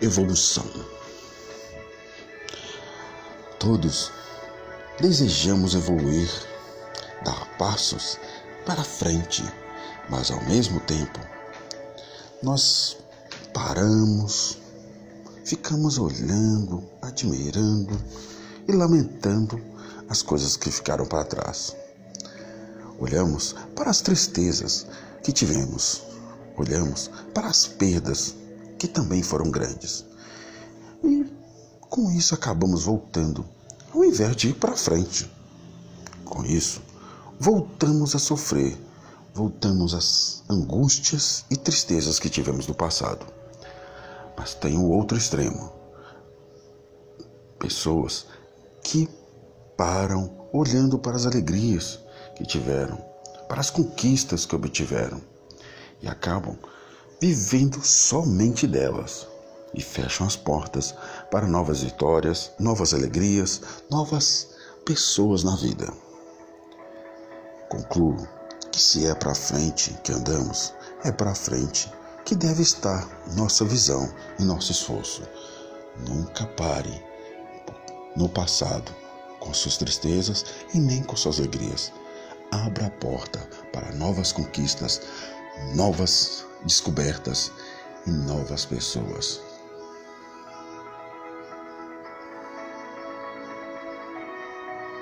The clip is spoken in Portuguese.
evolução. Todos desejamos evoluir, dar passos para frente, mas ao mesmo tempo nós paramos, ficamos olhando, admirando e lamentando as coisas que ficaram para trás. Olhamos para as tristezas que tivemos, olhamos para as perdas que também foram grandes. E com isso acabamos voltando, ao invés de ir para frente. Com isso, voltamos a sofrer, voltamos às angústias e tristezas que tivemos no passado. Mas tem o outro extremo. Pessoas que param olhando para as alegrias que tiveram, para as conquistas que obtiveram e acabam vivendo somente delas e fecham as portas para novas vitórias, novas alegrias, novas pessoas na vida. Concluo que se é para frente que andamos, é para frente que deve estar nossa visão e nosso esforço. Nunca pare no passado com suas tristezas e nem com suas alegrias. Abra a porta para novas conquistas, novas descobertas e novas pessoas.